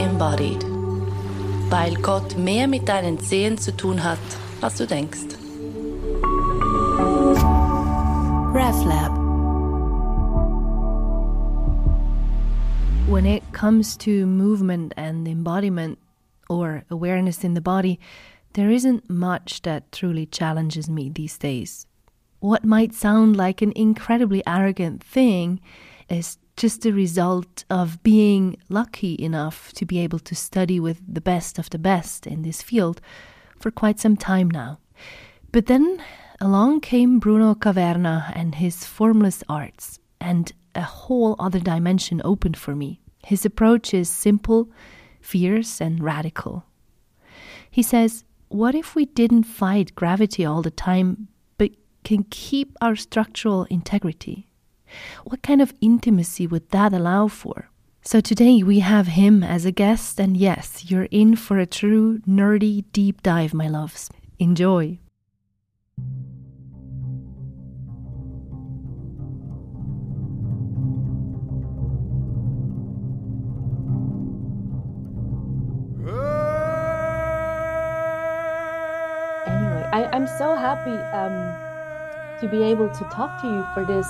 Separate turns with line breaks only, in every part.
embodied. Weil Gott mehr mit deinen zu tun hat, als du denkst. RefLab.
When it comes to movement and embodiment or awareness in the body, there isn't much that truly challenges me these days. What might sound like an incredibly arrogant thing is just a result of being lucky enough to be able to study with the best of the best in this field for quite some time now. But then along came Bruno Caverna and his formless arts, and a whole other dimension opened for me. His approach is simple, fierce, and radical. He says, What if we didn't fight gravity all the time, but can keep our structural integrity? What kind of intimacy would that allow for? So today we have him as a guest, and yes, you're in for a true nerdy deep dive, my loves. Enjoy.
Anyway, I, I'm so happy um, to be able to talk to you for this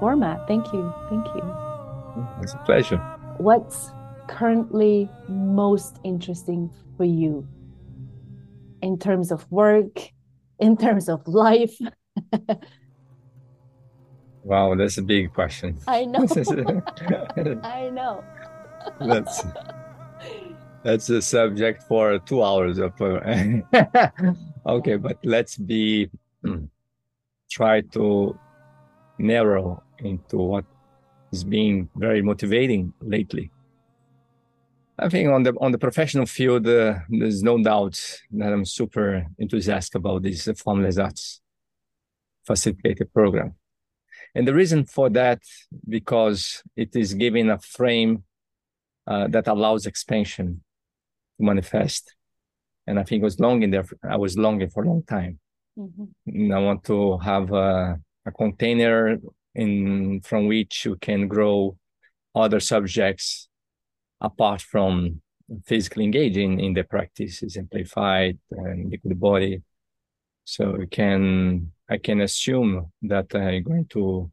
format. Thank you. Thank you.
It's a pleasure.
What's currently most interesting for you in terms of work, in terms of life?
wow, that's a big question.
I know. I know.
that's that's a subject for two hours of uh, okay, but let's be try to narrow into what is being very motivating lately. I think on the on the professional field, uh, there's no doubt that I'm super enthusiastic about this uh, Formless Arts facilitated program, and the reason for that because it is giving a frame uh, that allows expansion to manifest, and I think I was longing there. I was longing for a long time. Mm-hmm. I want to have a, a container in from which you can grow other subjects apart from physically engaging in the practices amplified and liquid body. So you can i can assume that i'm going to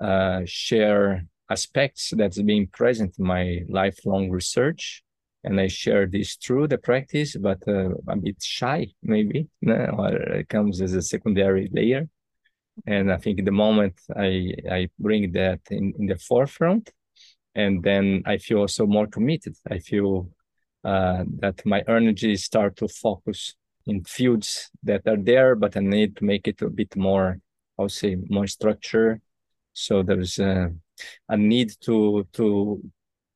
uh, share aspects that's being present in my lifelong research. And i share this through the practice but uh, a bit shy maybe or it comes as a secondary layer and I think the moment I I bring that in, in the forefront, and then I feel also more committed. I feel uh, that my energy start to focus in fields that are there, but I need to make it a bit more, I'll say, more structure. So there's a, a need to to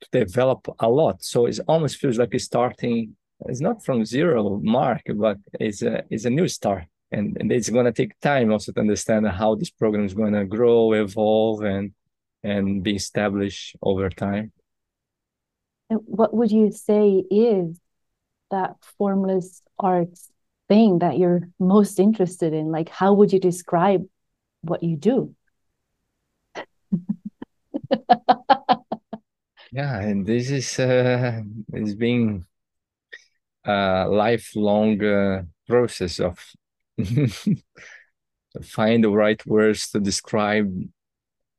to develop a lot. So it almost feels like it's starting. It's not from zero mark, but it's a it's a new start and, and it's going to take time also to understand how this program is going to grow evolve and and be established over time.
And what would you say is that formless arts thing that you're most interested in? Like how would you describe what you do?
Yeah and this is uh is being a lifelong uh, process of find the right words to describe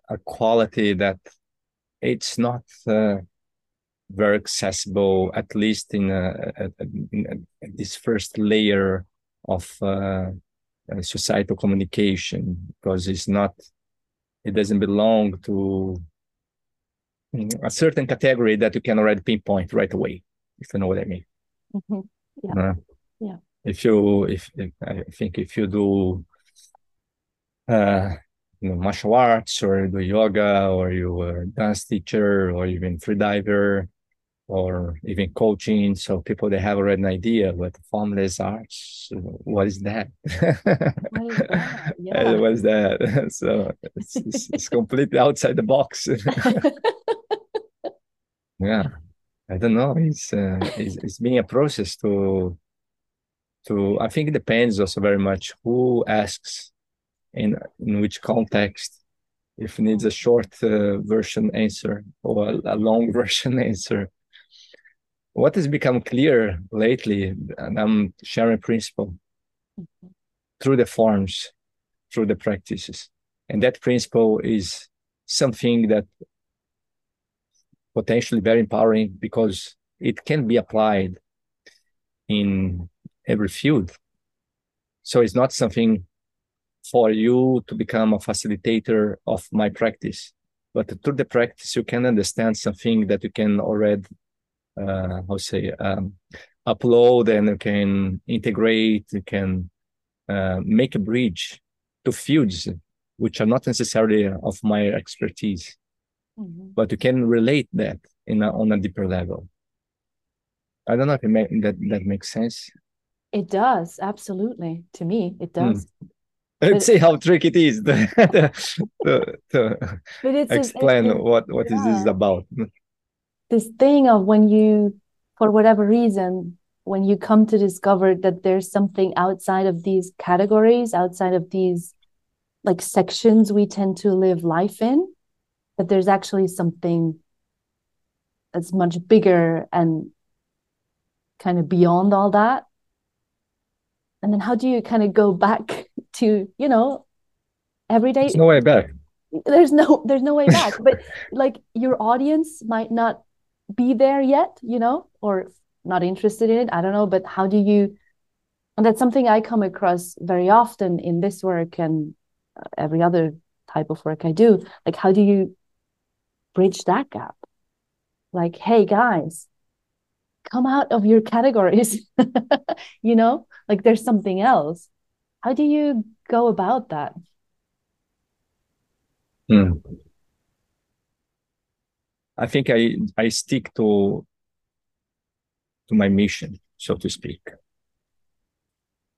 a quality that it's not uh, very accessible, at least in, a, a, a, this first layer of uh, uh, societal communication, because it's not, it doesn't belong to a certain category that you can already pinpoint right away, if you know what I mean.
Mm-hmm. Yeah. yeah
if you if, if I think if you do uh, you know martial arts or you do yoga or you are a dance teacher or even free diver or even coaching so people they have already an idea what formless arts what is that?
What is that, yeah.
what is that? so it's, it's, it's completely outside the box. Yeah. I don't know. It's, uh, it's it's being a process to to i think it depends also very much who asks in in which context if it needs a short uh, version answer or a, a long version answer what has become clear lately, and I'm sharing principle mm-hmm. through the forms, through the practices. And that principle is something that potentially very empowering because it can be applied in every field. So it's not something for you to become a facilitator of my practice, but through the practice, you can understand something that you can already, uh, how say, um, upload and you can integrate, you can uh, make a bridge to fields which are not necessarily of my expertise, mm-hmm. but you can relate that in a, on a deeper level. I don't know if make, that that makes sense.
It does absolutely to me. It hmm. does. Mm.
Let's see how tricky it is to, to, to explain it's, what what yeah. is this about.
This thing of when you, for whatever reason, when you come to discover that there's something outside of these categories, outside of these like sections we tend to live life in, that there's actually something that's much bigger and kind of beyond all that and then how do you kind of go back to you know every day
there's no way back.
There's no there's no way back. But like your audience might not be there yet you know or not interested in it i don't know but how do you and that's something i come across very often in this work and uh, every other type of work i do. Like how do you bridge that gap? Like hey guys come out of your categories you know? Like there's something else. How do you go about that?
Hmm. i think i i stick to to my mission so to speak.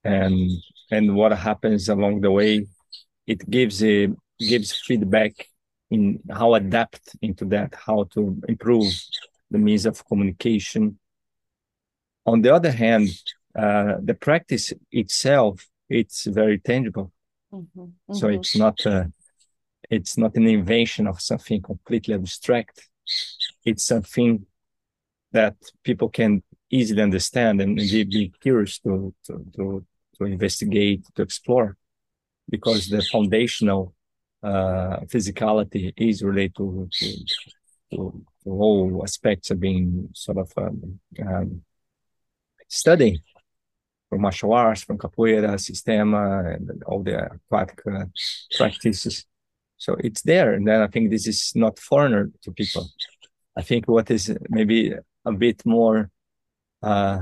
And and what happens along the way it gives a gives feedback in how adapt into that how to improve the means of communication on the other hand, uh, the practice itself it's very tangible. Mm-hmm. Mm-hmm. So it's not a, uh, it's not an invention of something completely abstract. It's something that people can easily understand and be, be curious to, to, to, to investigate, to explore, because the foundational uh, physicality is related to, to, to, to all aspects of being sort of um, um, studying from martial arts, from capoeira, Systema, and all the aquatic uh, practices. So it's there. And then I think this is not foreigner to people. I think what is maybe a bit more, uh,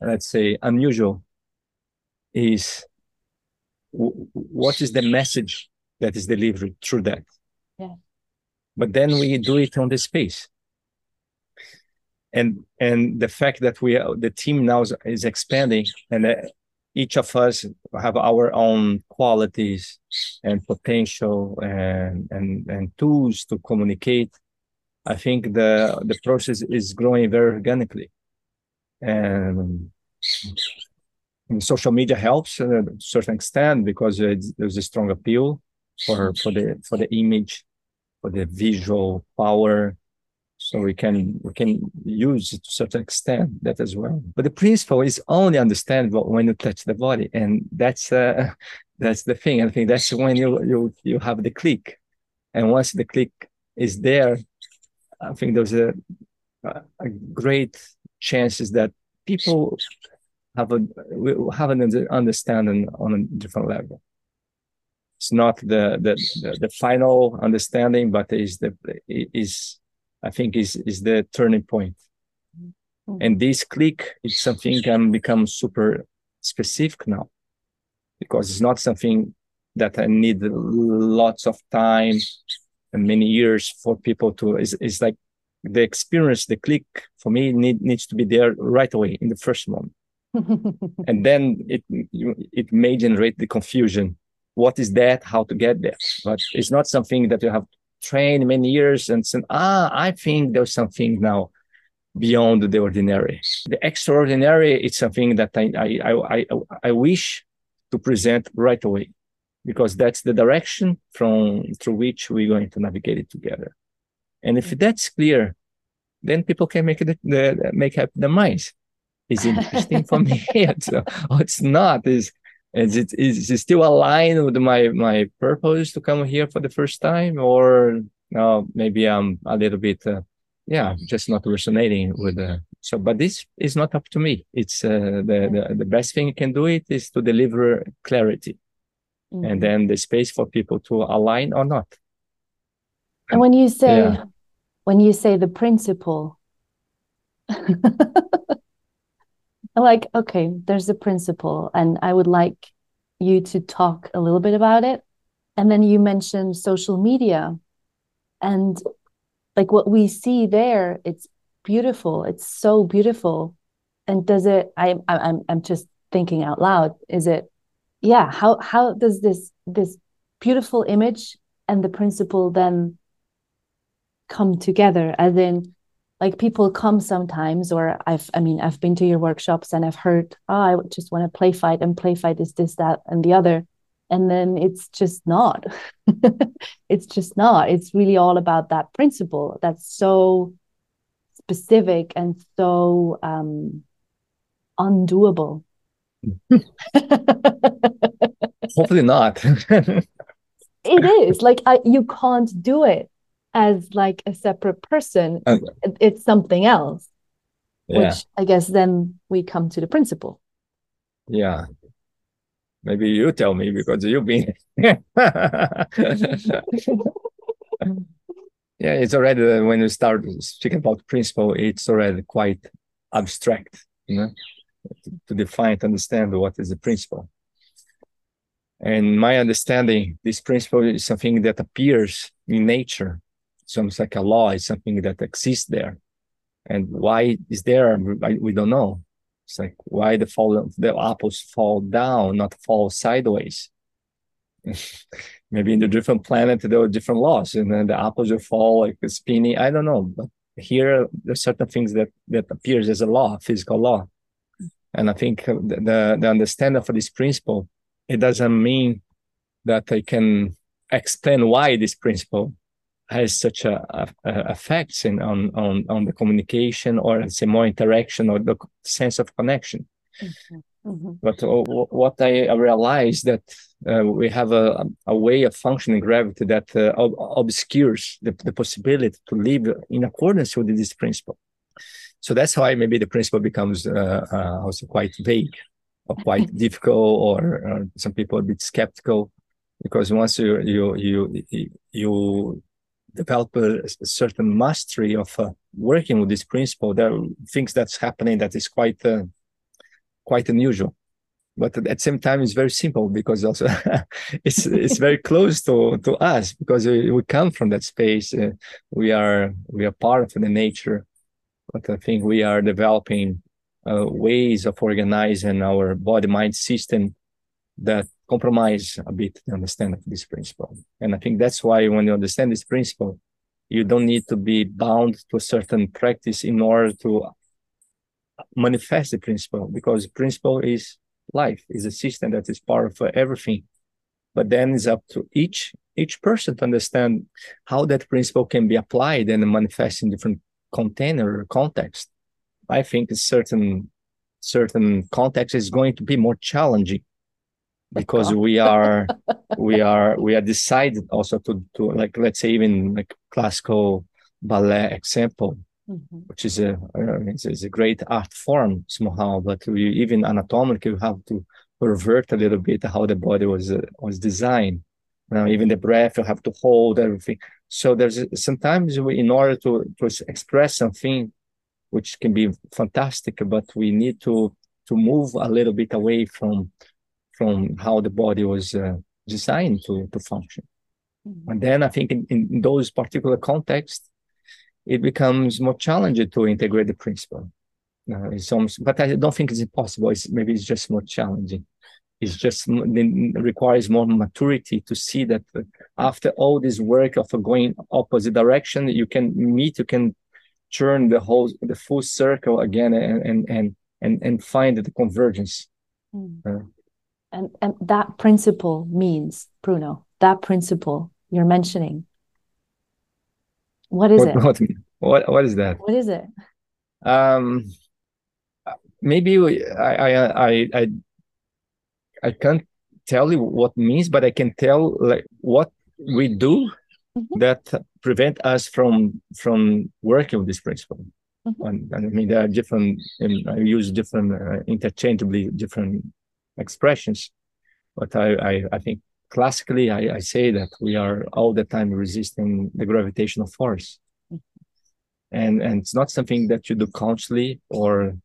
let's say, unusual is what is the message that is delivered through that.
Yeah.
But then we do it on the space and and the fact that we the team now is, is expanding and each of us have our own qualities and potential and and and tools to communicate i think the the process is growing very organically. And, and social media helps to a certain extent because there's a strong appeal for for the for the image for the visual power so we can we can use it to certain extent that as well. But the principle is only understandable when you touch the body, and that's uh, that's the thing. I think that's when you you you have the click, and once the click is there, I think there's a a great chances that people have a have an understanding on a different level. It's not the the the, the final understanding, but is the is I think is is the turning point. Mm-hmm. And this click is something can become super specific now because it's not something that I need lots of time and many years for people to is is like the experience, the click for me need, needs to be there right away in the first moment. and then it it may generate the confusion. What is that? How to get there? But it's not something that you have trained many years and said, ah, I think there's something now beyond the ordinary. The extraordinary is something that I, I, I, I, wish to present right away because that's the direction from through which we're going to navigate it together. And if that's clear, then people can make it the, make up their minds. Is interesting for me? it's, uh, it's not. Is is it is it still aligned with my my purpose to come here for the first time, or? Maybe I'm a little bit, uh, yeah, just not resonating with the. So, but this is not up to me. It's uh, the, the the best thing you can do it is to deliver clarity,
mm-hmm. and then the space for people to align or not. And when you say yeah. when you say the principle, like, okay, there's a principle, and I would like you to talk a little bit about it. And then you mentioned social media, and like what we see there, it's beautiful. It's so beautiful. And does it? I, I'm I'm just thinking out loud. Is it? Yeah. How how does this this beautiful image and the principle then come together? As in, like people come sometimes or i've i mean i've been to your workshops and i've heard oh i just want to play fight and play fight is this that and the other and then it's just not. It's just not. It's really all about that principle that's so specific and so um undoable.
Hopefully not.
It is. Like I, you can't do it as like a separate person okay. it's something else yeah. which i guess then we come to the principle
yeah maybe you tell me because you've been yeah it's already uh, when you start speaking about principle it's already quite abstract you know to, to define to understand what is the principle and my understanding this principle is something that appears in nature it's almost like a law. It's something that exists there. And why is there? We don't know. It's like why the fall the apples fall down, not fall sideways. Maybe in the different planet there are different laws, and then the apples will fall like spinning. I don't know, but here there's certain things that that appears as a law, physical law. And I think the the, the understanding for this principle, it doesn't mean that I can explain why this principle has such a, a, a effects in, on, on, on the communication or say more interaction or the sense of connection. Mm-hmm. Mm-hmm. But uh, what I realized that uh, we have a, a way of functioning gravity that uh, obscures the, the possibility to live in accordance with this principle. So that's why maybe the principle becomes uh, uh, also quite vague or quite difficult, or, or, some people a bit skeptical, because once you you you you develop a, a certain mastery of uh, working with this principle, there are things that's happening that is quite uh, quite unusual. But at the same time, it's very simple because also it's it's very close to, to us because we, we come from that space. Uh, we are we are part of the nature, but I think we are developing uh, ways of organizing our body mind system that compromise a bit the understanding of this principle. And I think that's why when you understand this principle, you don't need to be bound to a certain practice in order to manifest the principle, because principle is life, is a system that is part of everything. But then it's up to each each person to understand how that principle can be applied and manifest in different container or context. I think a certain certain context is going to be more challenging because we are we are we are decided also to to like let's say even like classical ballet example mm-hmm. which is a it's, a great art form somehow but we even anatomically we have to pervert a little bit how the body was uh, was designed now even the breath you have to hold everything so there's sometimes we, in order to to express something which can be fantastic but we need to to move a little bit away from from how the body was uh, designed to, to function. Mm-hmm. And then I think in, in those particular contexts, it becomes more challenging to integrate the principle. Uh, it's almost, but I don't think it's impossible. It's, maybe it's just more challenging. It's just it requires more maturity to see that after all this work of going opposite direction, you can meet, you can turn the whole, the full circle again, and and and and, and find the convergence. Mm. Uh,
and and that principle means bruno that principle you're mentioning what is what, it
what, What is that?
What is it?
Um, maybe I I I I I can't tell you what means, but I can tell like what we do mm-hmm. that prevent us from from working with this principle. Mm-hmm. And, and, I mean, there are different. I use different uh, interchangeably different expressions, but I I, I think classically I, I say that we are all the time resisting the gravitational force. And and it's not something that you do consciously or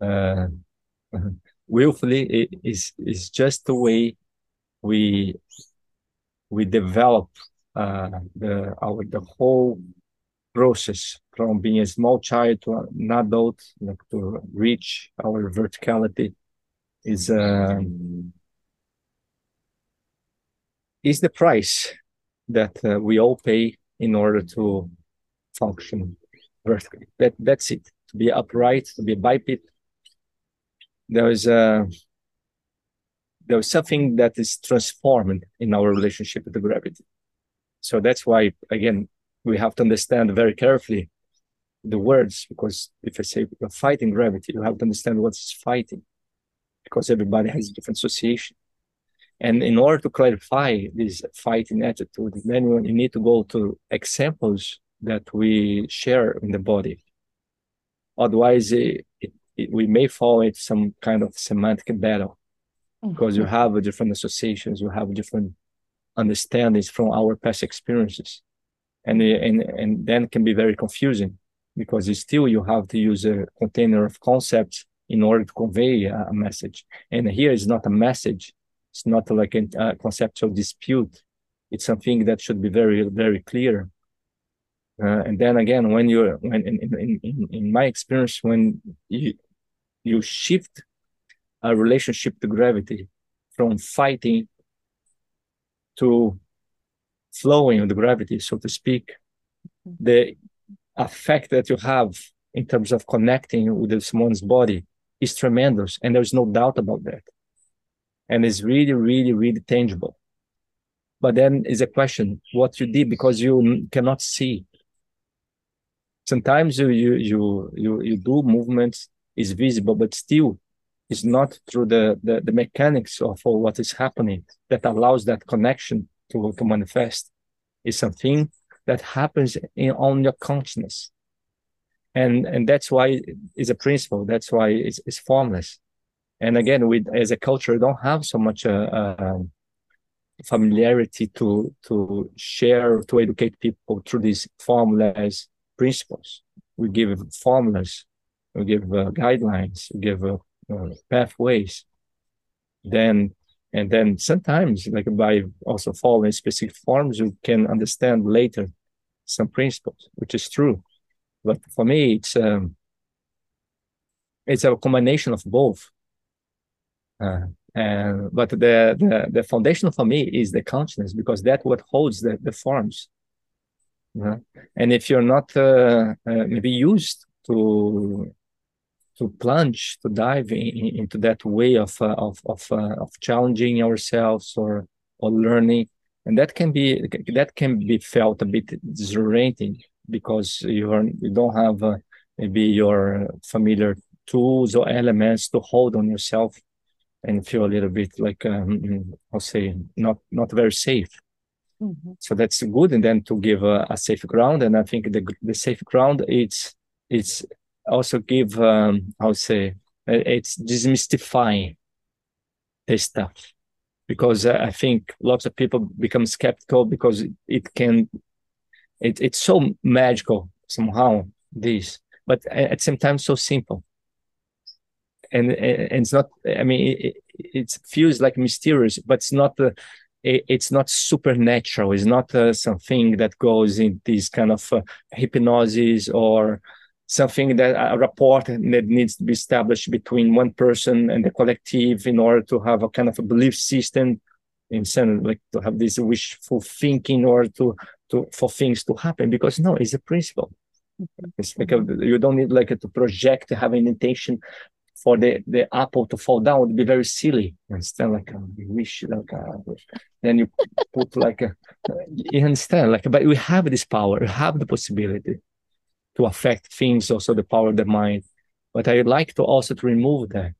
uh, willfully. It is is just the way we we develop uh, the our the whole process from being a small child to an adult, like to reach our verticality, is um, is the price that uh, we all pay in order to function vertically. That that's it. To be upright, to be biped. There is a there is something that is transformed in our relationship with the gravity. So that's why again we have to understand very carefully the words because if I say you're fighting gravity, you have to understand what's fighting because everybody has a different association. And in order to clarify this fighting attitude, then you need to go to examples that we share in the body. Otherwise, it, it, it, we may fall into some kind of semantic battle mm-hmm. because you have different associations, you have different understandings from our past experiences. And, and, and then can be very confusing because still you have to use a container of concepts in order to convey a, a message. And here is not a message. It's not like a, a conceptual dispute. It's something that should be very, very clear uh, and then again, when you're when in, in, in, in my experience, when you you shift a relationship to gravity from fighting to flowing with the gravity, so to speak, the effect that you have in terms of connecting with someone's body is tremendous, and there's no doubt about that. And it's really, really, really tangible. But then is a question what you did because you cannot see sometimes you you you you, you do movements is visible but still it's not through the, the, the mechanics of what is happening that allows that connection to, to manifest is something that happens in on your consciousness and and that's why it's a principle that's why it's, it's formless and again we as a culture don't have so much uh, uh, familiarity to to share to educate people through these formless principles. We give formulas, we give uh, guidelines, we give uh, uh, pathways. Then, and then sometimes, like by also following specific forms, you can understand later some principles, which is true. But for me, it's um, it's a combination of both. Uh, and but the, the the foundation for me is the consciousness because that what holds the, the forms. And if you're not uh, uh, maybe used to to plunge, to dive in, into that way of uh, of of, uh, of challenging ourselves or or learning, and that can be that can be felt a bit disorienting because you are you don't have uh, maybe your familiar tools or elements to hold on yourself and feel a little bit like um, I'll say not not very safe. Mm-hmm. So that's good, and then to give a, a, safe ground. And I think the the safe ground it's it's also give um, how say it's demystifying this stuff because I think lots of people become skeptical because it can it, it's so magical somehow this but at the same time so simple and, and it's not i mean it, it feels like mysterious but it's not uh, it, it's not supernatural. It's not uh, something that goes in this kind of uh, hypnosis or something that a rapport that needs to be established between one person and the collective in order to have a kind of a belief system in like to have this wishful thinking or to to for things to happen because no it's a principle it's like a, you don't need like a, to project to have an intention for the, the apple to fall down It'd be very silly. Understand? Like, uh, you wish, like, uh, then you put like, a, you understand? Like, but we have this power, we have the possibility. to affect things, also the power of the mind. But I would like to also to remove that.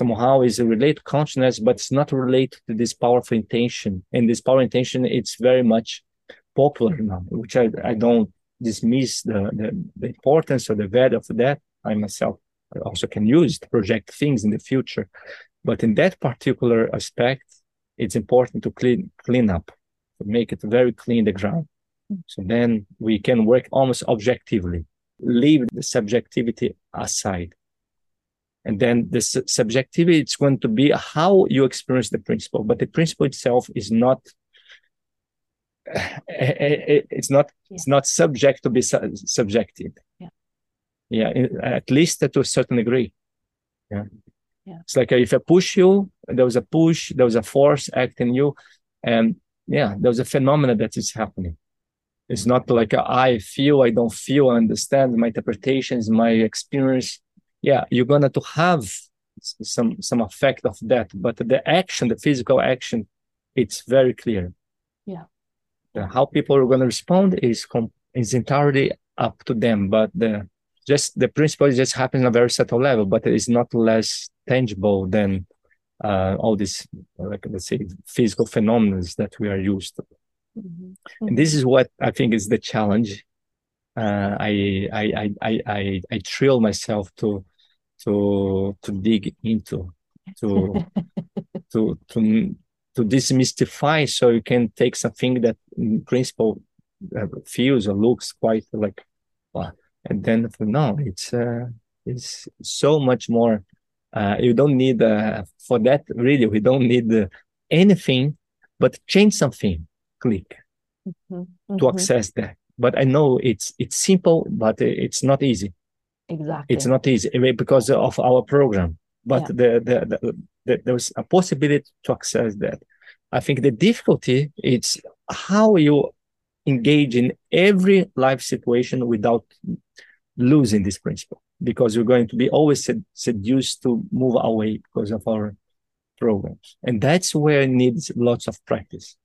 Somehow is related to consciousness, but it's not related to this powerful intention. And this power intention, it's very much popular now, which I, I don't dismiss the, the, the importance or the value of that. I myself also can use to project things in the future. But in that particular aspect, it's important to clean clean up, to make it very clean the ground. So then we can work almost objectively, leave the subjectivity aside. And then the su- subjectivity, it's going to be how you experience the principle, but the principle itself is not, eh, eh, eh, it's not, yeah. it's not subject to be su- subjective.
Yeah.
Yeah. At least to a certain degree. Yeah.
Yeah.
It's like if I push you, there was a push, there was a force acting you, and yeah, there's a phenomena that is happening. It's not like a, I feel, I don't feel, I understand my interpretations, my experience. Yeah, you're gonna to have some some effect of that, but the action, the physical action, it's very clear.
Yeah.
how people are gonna respond is com- is entirely up to them, but the just the principle just happens on a very subtle level, but it is not less tangible than uh, all these, like let's say, physical phenomena that we are used to.
Mm-hmm.
And this is what I think is the challenge. Uh, I, I, I, I, I, I thrill myself to, to, to dig into, to, to, to, to demystify so you can take something that in principle uh, feels or looks quite like, well, and then no, it's, uh, it's so much more. Uh, you don't need, uh, for that really, we don't need uh, anything but change something click
mm-hmm.
to mm-hmm. access that. But I know it's it's simple, but it's not easy.
Exactly,
it's not easy eh, because of our program. But yeah. the, the, the, the, there's a possibility to access that. I think the difficulty is how you engage in every life situation without losing this principle, because you're going to be always sed- seduced to move away because of our programs, and that's where it needs lots of practice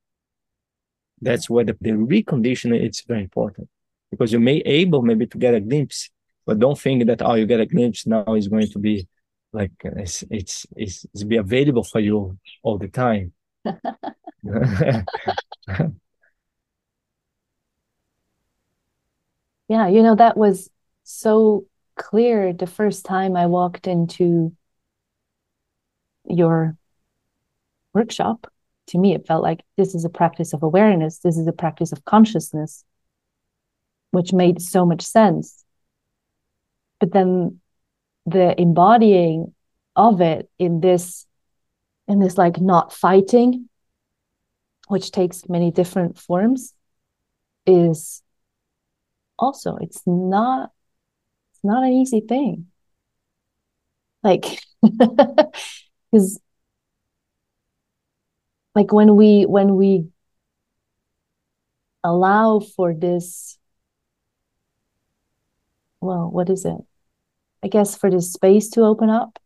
that's where the, the reconditioning is very important. Because you may able maybe to get a glimpse but don't think that oh you get a glimpse now is going to be like uh, it's it's it's, it's be available for you all the time.
Yeah you know that was so clear the first time i walked into your workshop to me, it felt like this is a practice of awareness, this is a practice of consciousness, which made so much sense. But then the embodying of it in this in this like not fighting which takes many different forms is also it's not it's not an easy thing like because like when we when we allow for this well what is it? I guess for this space to open up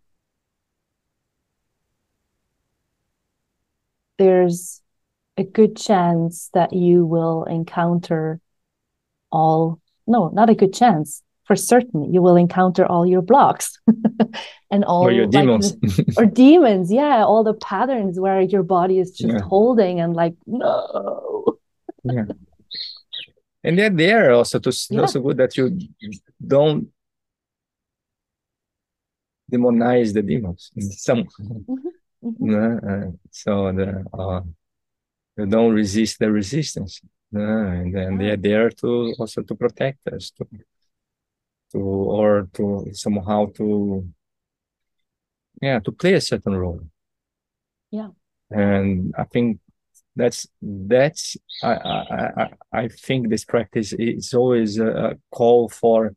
there's a good chance that you will encounter all no not a good chance for certain you will encounter all your blocks and all
or your demons
or demons yeah all the patterns where your body is just yeah. holding and like no
yeah and they're there also to yeah. also good that you don't demonize the demons some mm-hmm. Mm-hmm. Uh, so the uh, you don't resist the resistance uh, and then they're there to also to protect us to to or to somehow to yeah to play a certain role.
Yeah.
And i think that's that's i i i, I think this practice is always a call for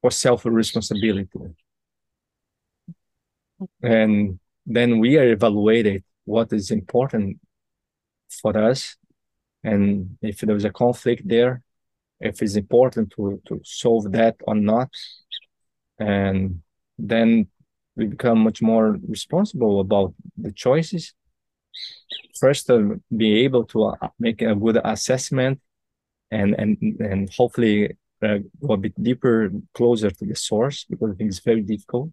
for self responsibility and then we are evaluated what is important for us. And if there's a conflict there if it's important to to solve that or not. And then we become much more responsible about the choices. First to be able to uh, make a good assessment and and and hopefully uh, go a bit deeper, closer to the source, because I think it's very difficult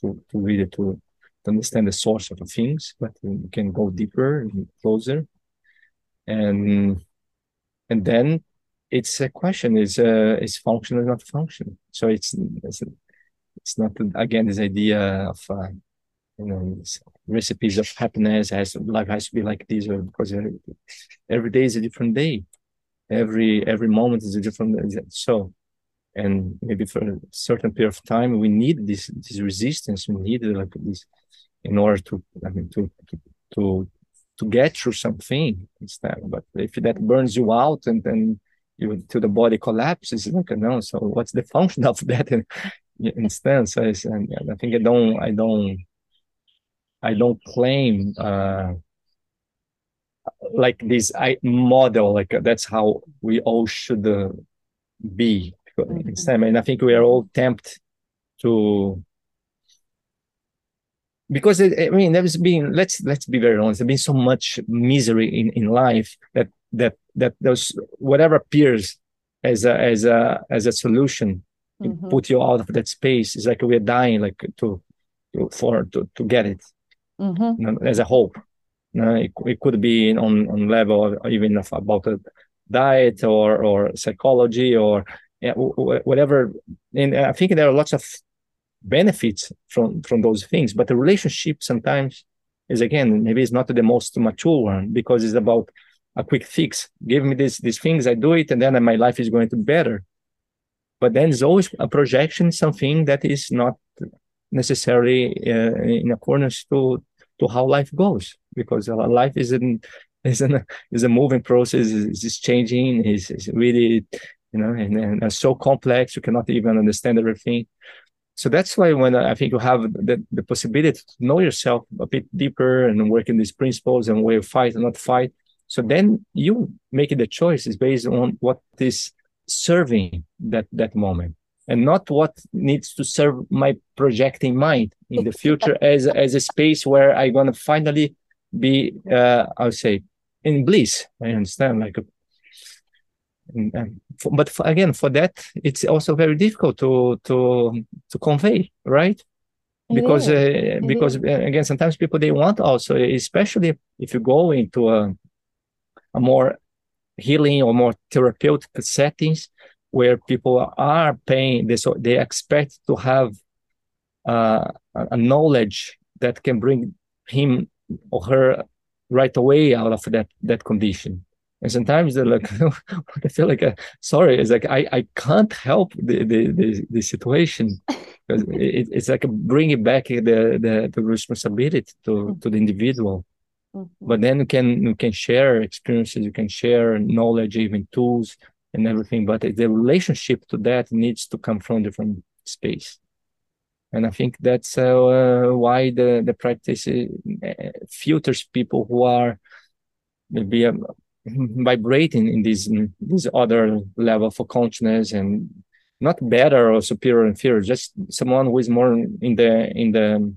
to to really to, to understand the source of the things, but we can go deeper and closer, and and then it's a question: is uh, is function or not function? So it's it's, it's not again this idea of uh, you know recipes of happiness has life has to be like this or because every day is a different day every every moment is a different so and maybe for a certain period of time we need this this resistance we need like this in order to i mean to to to, to get through something instead but if that burns you out and then you to the body collapses like no so what's the function of that instead so and i think i don't i don't i don't claim uh like this I model like uh, that's how we all should uh, be mm-hmm. and I think we are all tempted to because it, I mean there's been let's let's be very honest there's been so much misery in in life that that that those whatever appears as a as a as a solution mm-hmm. put you out of that space it's like we're dying like to, to for to, to get it mm-hmm. you know, as a hope uh, it, it could be on on level even of about a diet or or psychology or yeah, whatever. And I think there are lots of benefits from from those things, but the relationship sometimes is again maybe it's not the most mature one because it's about a quick fix. Give me these these things, I do it, and then my life is going to be better. But then it's always a projection, something that is not necessarily uh, in accordance to to how life goes because life is an is an is a moving process is changing is really you know and, and it's so complex you cannot even understand everything so that's why when i think you have the, the possibility to know yourself a bit deeper and work in these principles and way of fight and not fight so then you make the choices based on what is serving that that moment and not what needs to serve my projecting mind in the future as as a space where I'm gonna finally be uh I'll say in bliss. I understand like and, and for, but for, again for that it's also very difficult to to to convey right because uh, because uh, again sometimes people they want also especially if you go into a a more healing or more therapeutic settings where people are paying this, they expect to have uh, a knowledge that can bring him or her right away out of that that condition. And sometimes they're like, I feel like, a, sorry, it's like I, I can't help the the, the, the situation it, it's like bringing back the, the, the responsibility to, to the individual. Mm-hmm. But then you can you can share experiences, you can share knowledge, even tools and everything but the relationship to that needs to come from different space and i think that's uh, why the the practice uh, filters people who are maybe um, vibrating in this this other level for consciousness and not better or superior inferior just someone who is more in the in the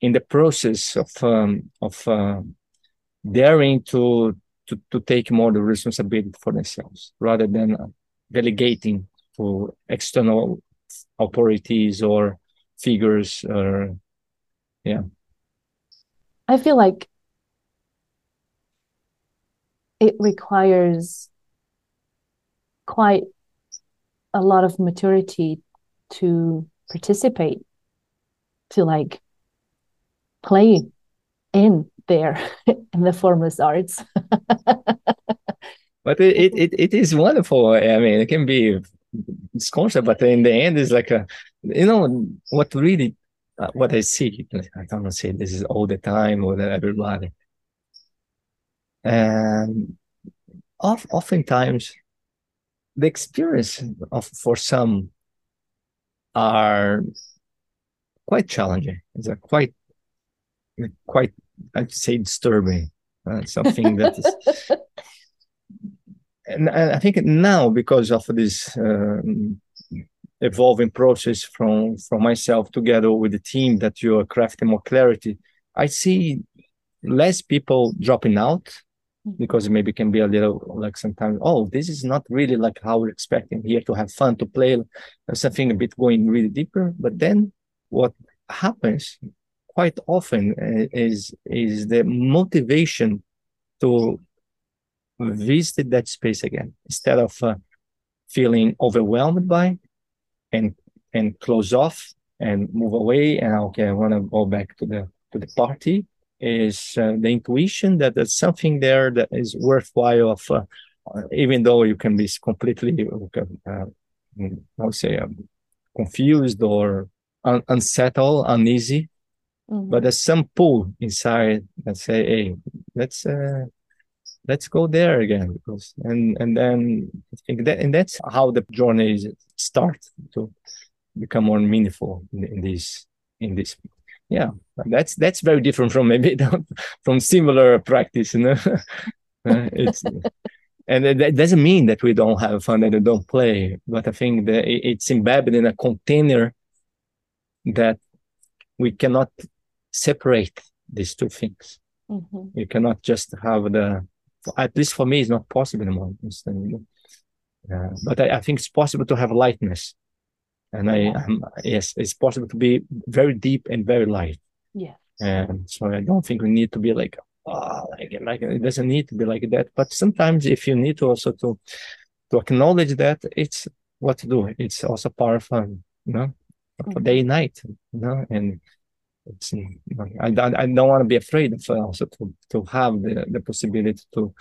in the process of um, of uh, daring to to, to take more the responsibility for themselves rather than uh, delegating to external authorities or figures or yeah.
I feel like it requires quite a lot of maturity to participate to like play in there in the formless arts.
but it, it, it is wonderful. I mean, it can be this concept, but in the end, it's like a, you know, what really, uh, what I see, I don't say this is all the time with everybody. And of, oftentimes, the experience of for some are quite challenging. It's a quite quite I'd say disturbing. Uh, something that is, and I think now because of this um, evolving process from from myself together with the team that you are crafting more clarity, I see less people dropping out mm-hmm. because maybe can be a little like sometimes oh this is not really like how we're expecting here to have fun to play something a bit going really deeper but then what happens quite often uh, is is the motivation to visit that space again. Instead of uh, feeling overwhelmed by and and close off and move away and okay i want to go back to the to the party is uh, the intuition that there's something there that is worthwhile of uh, even though you can be completely uh, i would say um, confused or un- unsettled uneasy mm-hmm. but there's some pull inside that say hey let's uh, let's go there again because and and then I think that and that's how the journey start to become more meaningful in, in this in this yeah that's that's very different from maybe from similar practice you know uh, it's and that doesn't mean that we don't have fun and we don't play but i think that it's embedded in a container that we cannot separate these two things mm-hmm. you cannot just have the at least for me it's not possible anymore uh, but I, I think it's possible to have lightness and I um, yes, it's possible to be very deep and very light.
Yeah.
And so I don't think we need to be like oh, like, like it doesn't need to be like that. But sometimes if you need to also to to acknowledge that it's what to do. It's also of you know, mm-hmm. day and night, you know, and it's you know, I, I don't want to be afraid of also to to have the, the possibility to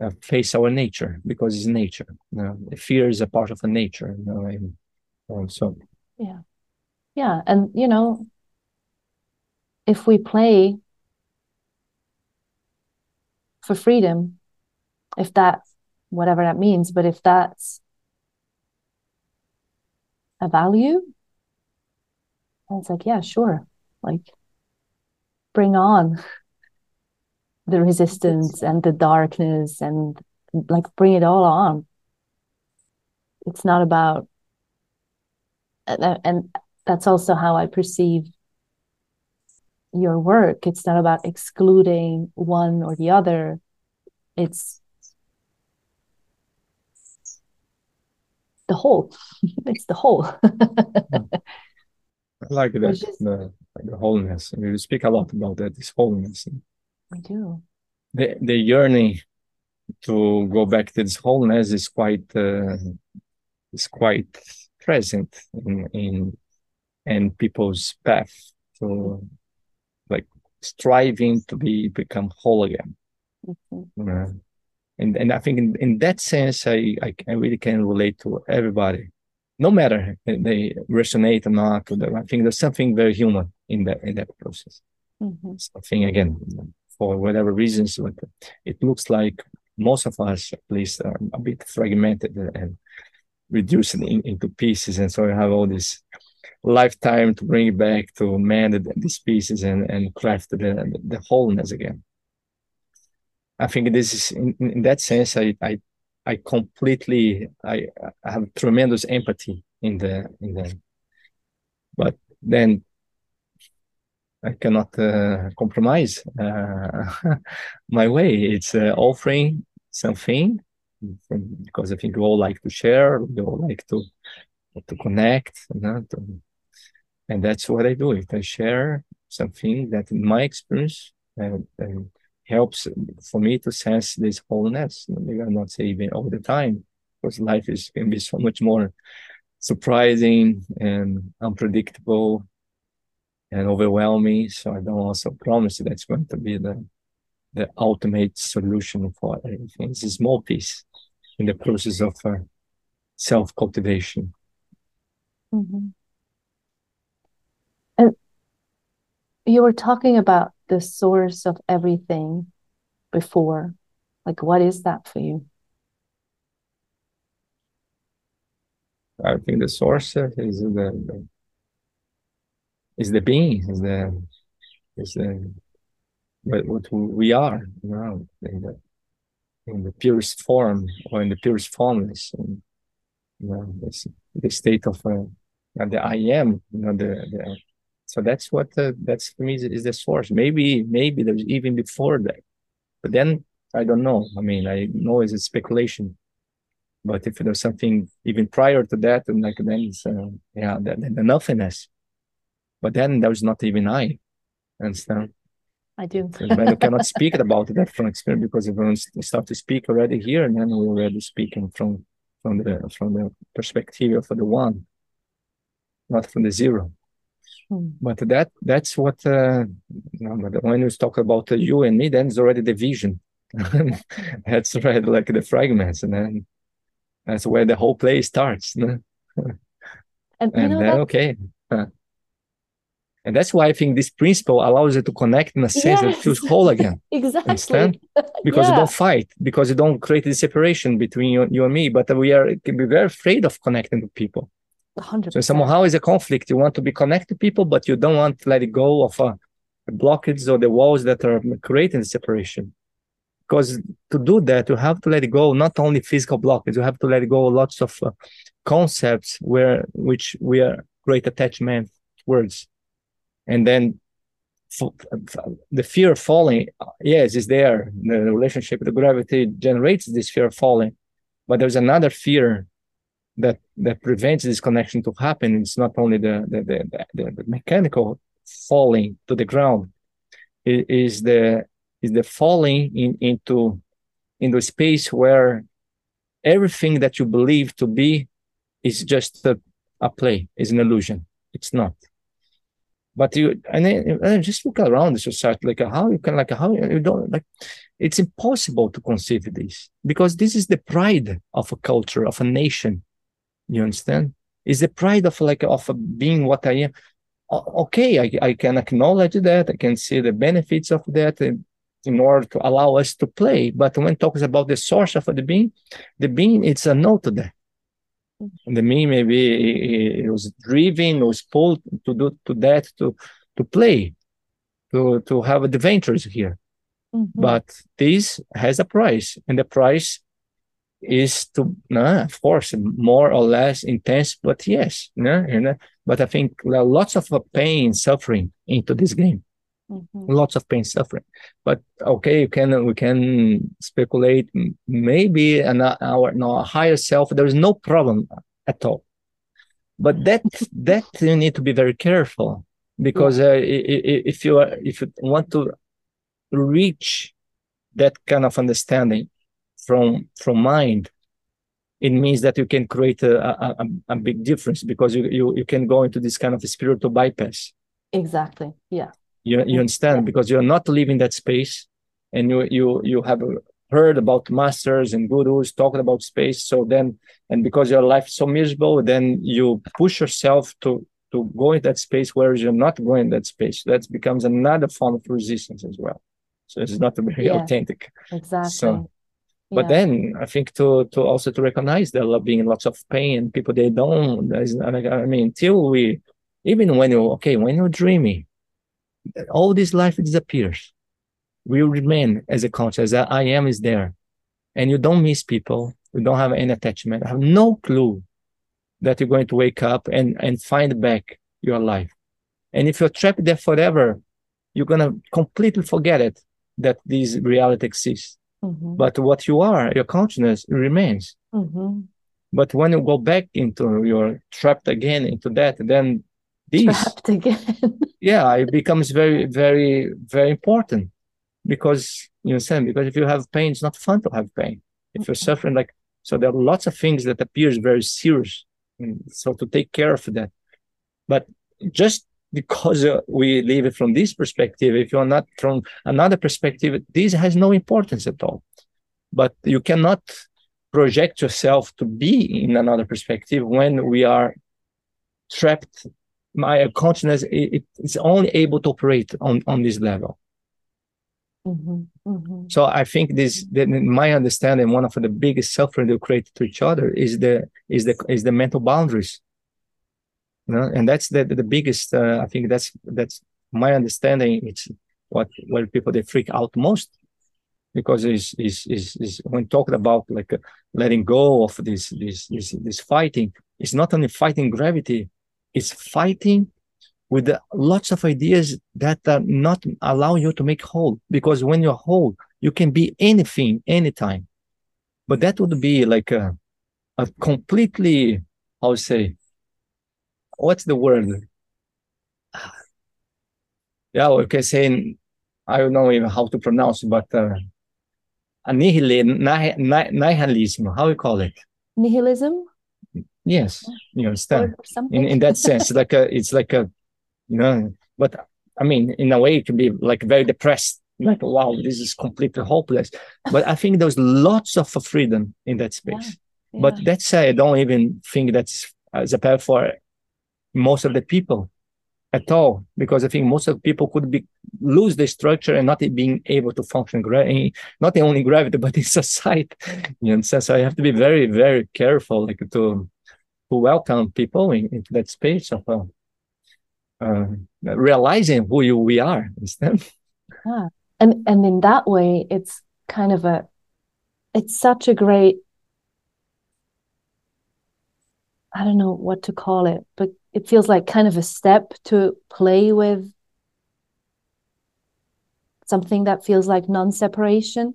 uh, face our nature because it's nature. You know? Fear is a part of a nature, you know, and so
yeah yeah and you know if we play for freedom if that whatever that means but if that's a value it's like yeah sure like bring on the resistance and the darkness and like bring it all on it's not about and, uh, and that's also how I perceive your work. It's not about excluding one or the other. It's the whole. it's the whole. Hmm.
I like that, is, the, like the wholeness. You speak a lot about that, this wholeness.
I do.
The the yearning to go back to this wholeness is quite uh, is quite present in in, in people's path to like striving to be become whole again mm-hmm. uh, and and i think in, in that sense I, I, I really can relate to everybody no matter they resonate or not i think there's something very human in that in that process mm-hmm. something again for whatever reasons but it looks like most of us at least are a bit fragmented and reduced in, into pieces. And so you have all this lifetime to bring it back to mend these pieces and, and craft the, the wholeness again. I think this is in, in that sense, I, I, I completely, I, I have tremendous empathy in the, in the, but then I cannot uh, compromise uh, my way. It's uh, offering something from, because I think we all like to share, we all like to to connect, you know, to, and that's what I do. If I share something that, in my experience, uh, uh, helps for me to sense this wholeness. Maybe I'm not even all the time, because life is can be so much more surprising and unpredictable and overwhelming. So I don't also promise that's going to be the the ultimate solution for everything. It's a small piece in the process of uh, self cultivation.
Mm-hmm. And you were talking about the source of everything before. Like, what is that for you?
I think the source is the, is the being, is the is the what, what we are, you know, in the, in the purest form or in the purest formless and you know this, the state of uh, the i am you know the, the so that's what uh, that's for me is, is, the source maybe maybe there's even before that but then I don't know. I mean, I know it's a speculation, but if there's something even prior to that, and like then it's uh, yeah, the, the nothingness. But then there's not even I. Understand?
I do.
but you cannot speak about that from experience because if we start to speak already here, and then we're already speaking from from the from the perspective of the one, not from the zero. Hmm. But that that's what uh, when we talk about uh, you and me, then it's already the vision. that's right, like the fragments, and then that's where the whole play starts. and, and then that... okay. And that's why I think this principle allows you to connect in a sense yes. that feels whole again.
exactly. Understand?
Because yeah. you don't fight, because you don't create the separation between you, you and me. But we are can be very afraid of connecting to people.
100%.
So somehow is a conflict. You want to be connected to people, but you don't want to let it go of uh, the blockages or the walls that are creating the separation. Because to do that, you have to let it go not only physical blockages. You have to let go lots of uh, concepts where which we are great attachment words and then the fear of falling yes is there the relationship the gravity generates this fear of falling but there's another fear that that prevents this connection to happen. It's not only the the, the, the, mechanical falling to the ground. It is the is the falling in, into into space where everything that you believe to be is just a, a play is an illusion. It's not. But you and then, and just look around the society like how you can like how you don't like it's impossible to conceive this because this is the pride of a culture of a nation you understand? Is the pride of like of being what i am. Okay I, I can acknowledge that i can see the benefits of that in order to allow us to play. But when talks about the source of the being the being it's a no to that and the me maybe it was driven was pulled to do to that to to play to to have adventures here. Mm-hmm. but this has a price and the price is to uh, of course more or less intense but yes yeah, and, but i think lots of pain suffering into this game Mm-hmm. Lots of pain, suffering. But okay, you can we can speculate. Maybe an our no higher self. There is no problem at all. But that that you need to be very careful because uh, if you are, if you want to reach that kind of understanding from from mind it means that you can create a, a, a, big difference because you, you you can go into this kind of spiritual bypass.
Exactly. Yeah.
You, you understand? Because you're not living that space and you you you have heard about masters and gurus talking about space. So then and because your life is so miserable then you push yourself to to go in that space whereas you're not going in that space. That becomes another form of resistance as well. So it's not very yeah, authentic.
Exactly.
So but yeah. then i think to to also to recognize there being in lots of pain people they don't i mean until we even when you okay when you're dreaming all this life disappears. We remain as a conscious. that I am is there. And you don't miss people. You don't have any attachment. I have no clue that you're going to wake up and, and find back your life. And if you're trapped there forever, you're going to completely forget it that this reality exists. Mm-hmm. But what you are, your consciousness remains. Mm-hmm. But when you go back into your trapped again into that, then
these trapped again.
yeah, it becomes very, very, very important because you understand. Because if you have pain, it's not fun to have pain. If you're suffering, like so, there are lots of things that appears very serious. So to take care of that, but just because uh, we live it from this perspective, if you're not from another perspective, this has no importance at all. But you cannot project yourself to be in another perspective when we are trapped my consciousness it, it's only able to operate on on this level mm-hmm, mm-hmm. so i think this that my understanding one of the biggest suffering they create to each other is the is the is the mental boundaries you know? and that's the the biggest uh, i think that's that's my understanding it's what where people they freak out most because is is is is when talking about like uh, letting go of this this this this fighting it's not only fighting gravity it's fighting with lots of ideas that are not allow you to make whole because when you're whole You can be anything, anytime. But that would be like a, a completely, how to say, what's the word? Yeah, we can say, I don't know even how to pronounce it, but uh, nihilism, how we call it?
Nihilism?
Yes, you understand. In in that sense, like a, it's like a, you know, but I mean, in a way, it can be like very depressed, like wow, this is completely hopeless. But I think there's lots of freedom in that space. Yeah. Yeah. But that's I don't even think that's as a for most of the people at all, because I think most of the people could be lose the structure and not being able to function, gra- not only gravity but in society. You know, so I have to be very, very careful, like to to welcome people in, into that space of uh, uh, realizing who you, we are instead.
Yeah. And and in that way, it's kind of a, it's such a great. I don't know what to call it, but it feels like kind of a step to play with something that feels like non-separation.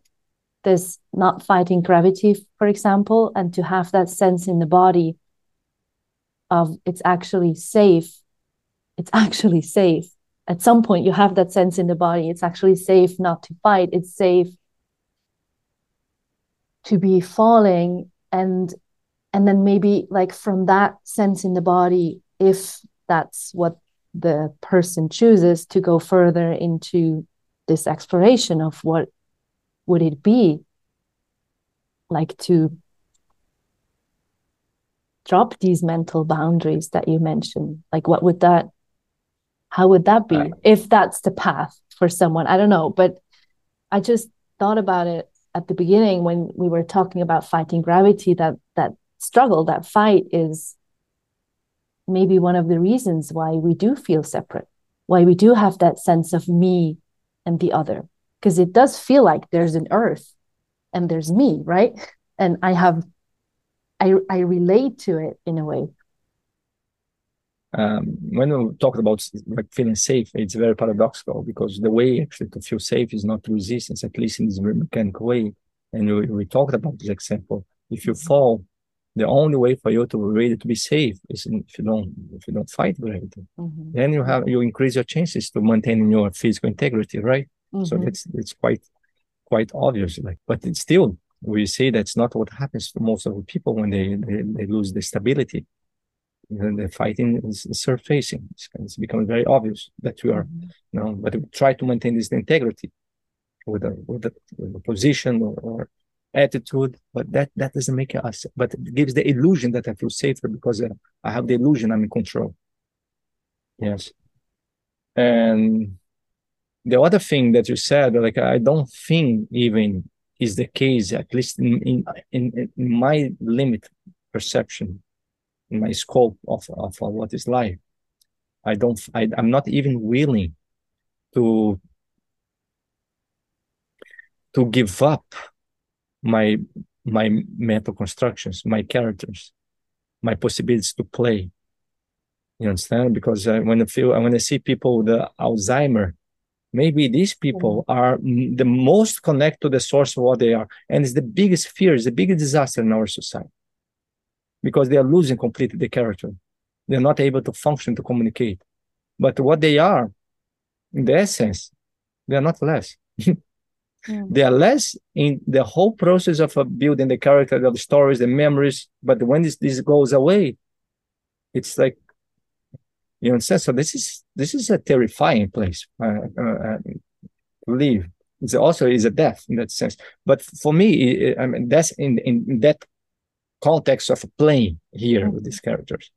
There's not fighting gravity for example and to have that sense in the body of it's actually safe. It's actually safe. At some point you have that sense in the body it's actually safe not to fight. It's safe to be falling and and then maybe like from that sense in the body if that's what the person chooses to go further into this exploration of what would it be like to drop these mental boundaries that you mentioned? Like what would that how would that be if that's the path for someone? I don't know but i just thought about it at the beginning when we were talking about fighting gravity that that struggle that fight is maybe one of the reasons why we do feel separate, why we do have that sense of me and the other. Because it does feel like there's an earth and there's me, right? And I have, I, I relate to it in a way.
Um, when we talk about like feeling safe, it's very paradoxical because the way actually to feel safe is not resistance, at least in this mechanical way. And we, we talked about this example. If you fall, the only way for you to really to be safe is if you don't if you don't fight gravity mm-hmm. then you have you increase your chances to maintain your physical integrity right mm-hmm. so it's it's quite quite obvious like but it's still we say that's not what happens to most of the people when they they, they lose the stability and the fighting is surfacing it's, it's becoming very obvious that we are mm-hmm. you know but we try to maintain this integrity with a with a, with a position or, or attitude, but that that doesn't make us. But it gives the illusion that I feel safer because uh, I have the illusion I'm in control. Yes, and the other thing that you said, like I don't think even is the case, at least in in in, in my limit perception, in my scope of of what is life. I don't. I, I'm not even willing to to give up my my mental constructions, my characters, my possibilities to play. You understand? Because uh, when I feel, I when I see people with Alzheimer, maybe these people mm-hmm. are the most connected to the source of what they are, and it's the biggest fear, it's the biggest disaster in our society, because they are losing completely the character. They're not able to function to communicate. But what they are, in the essence, they are not less. Mm. They are less in the whole process of uh, building the character, of the stories, the memories. But when this, this goes away, it's like you understand. So this is this is a terrifying place uh, uh, to live. It's also is a death in that sense. But for me, I mean that's in in that context of playing here with these characters.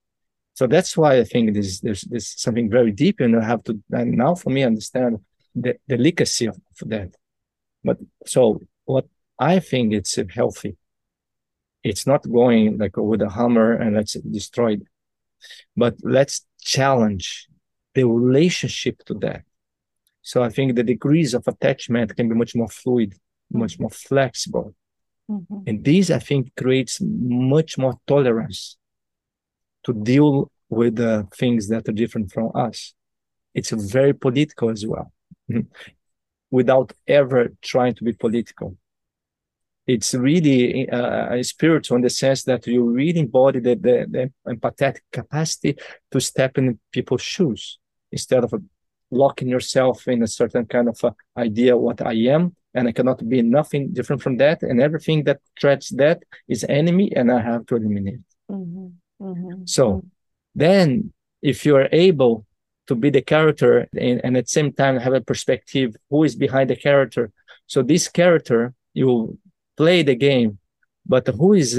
So that's why I think there's there's, there's something very deep, and I have to and now for me understand the delicacy of, of that. But so what I think it's healthy. It's not going like with a hammer and let's destroy it, but let's challenge the relationship to that. So I think the degrees of attachment can be much more fluid, much more flexible. Mm-hmm. And this, I think, creates much more tolerance to deal with the things that are different from us. It's very political as well. without ever trying to be political. It's really uh, spiritual in the sense that you really embody the, the, the empathetic capacity to step in people's shoes instead of locking yourself in a certain kind of uh, idea what I am and I cannot be nothing different from that and everything that threats that is enemy and I have to eliminate. Mm-hmm. Mm-hmm. So then if you are able to be the character and, and, at the same time have a perspective who is behind the character. So this character, you play the game, but who is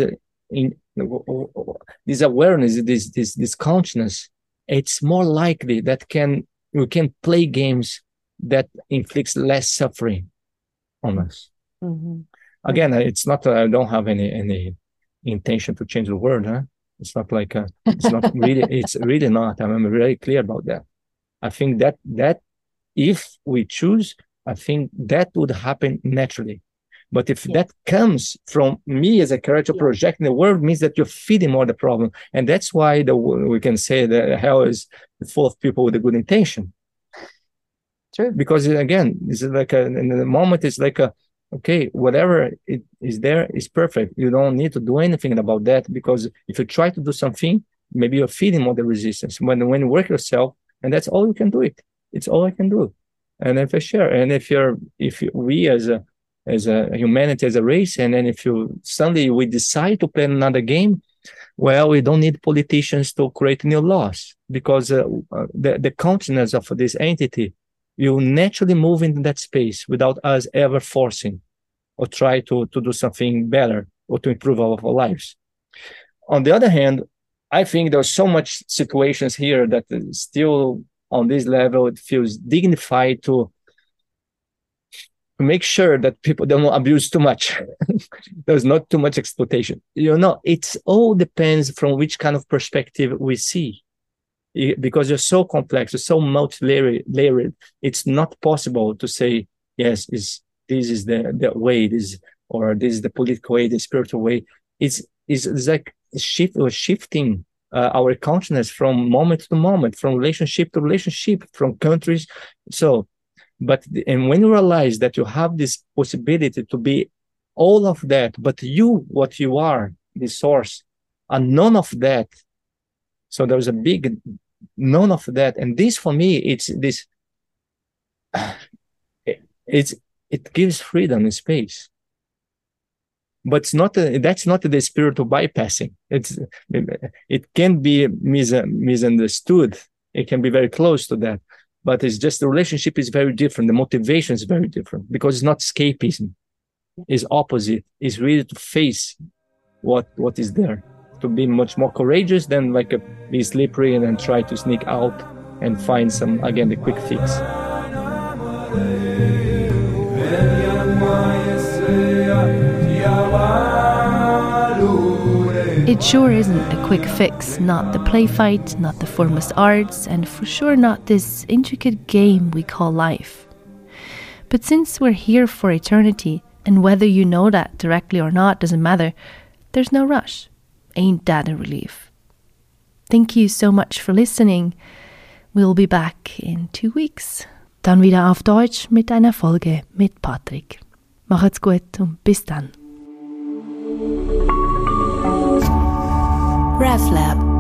in this awareness, this this this consciousness, it's more likely that can we can play games that inflicts less suffering on us. Mm-hmm. Again, it's not. I don't have any any intention to change the world. Huh? It's not like a, it's not really. It's really not. I'm very clear about that. I think that that if we choose, I think that would happen naturally. But if yeah. that comes from me as a character yeah. projecting the world, means that you're feeding more the problem, and that's why the we can say that hell is full of people with a good intention.
True.
Because again, it's like a, in the moment, it's like a okay, whatever it is there is perfect. You don't need to do anything about that because if you try to do something, maybe you're feeding more the resistance. When when you work yourself, and that's all you can do it. It's all I can do. And if I share, and if you're, if we as a, as a humanity, as a race, and then if you suddenly we decide to play another game, well, we don't need politicians to create new laws because uh, uh, the, the consciousness of this entity will naturally move into that space without us ever forcing or try to, to do something better or to improve our lives. On the other hand, I think there's so much situations here that still on this level it feels dignified to make sure that people don't abuse too much. There's not too much exploitation. You know, it all depends from which kind of perspective we see. because you're so complex, you're so multi-layered, layered, it's not possible to say, yes, is this is the, the way, this or this is the political way, the spiritual way. It's, it's, it's like shift or shifting uh, our consciousness from moment to moment, from relationship to relationship, from countries. So, but and when you realize that you have this possibility to be all of that, but you, what you are, the source, and none of that. So there's a big none of that, and this for me, it's this. It's it gives freedom and space but it's not a, that's not the spirit of bypassing. It's it can be mis, misunderstood. It can be very close to that, but it's just the relationship is very different. The motivation is very different because it's not escapism. It's opposite. It's really to face what what is there. To be much more courageous than like a, be slippery and then try to sneak out and find some again the quick fix.
It sure isn't a quick fix, not the play fight, not the formless arts, and for sure not this intricate game we call life. But since we're here for eternity, and whether you know that directly or not doesn't matter, there's no rush. Ain't that a relief? Thank you so much for listening. We'll be back in two weeks. Dann wieder auf Deutsch mit einer Folge mit Patrick. Macht's gut und bis dann.
RefLab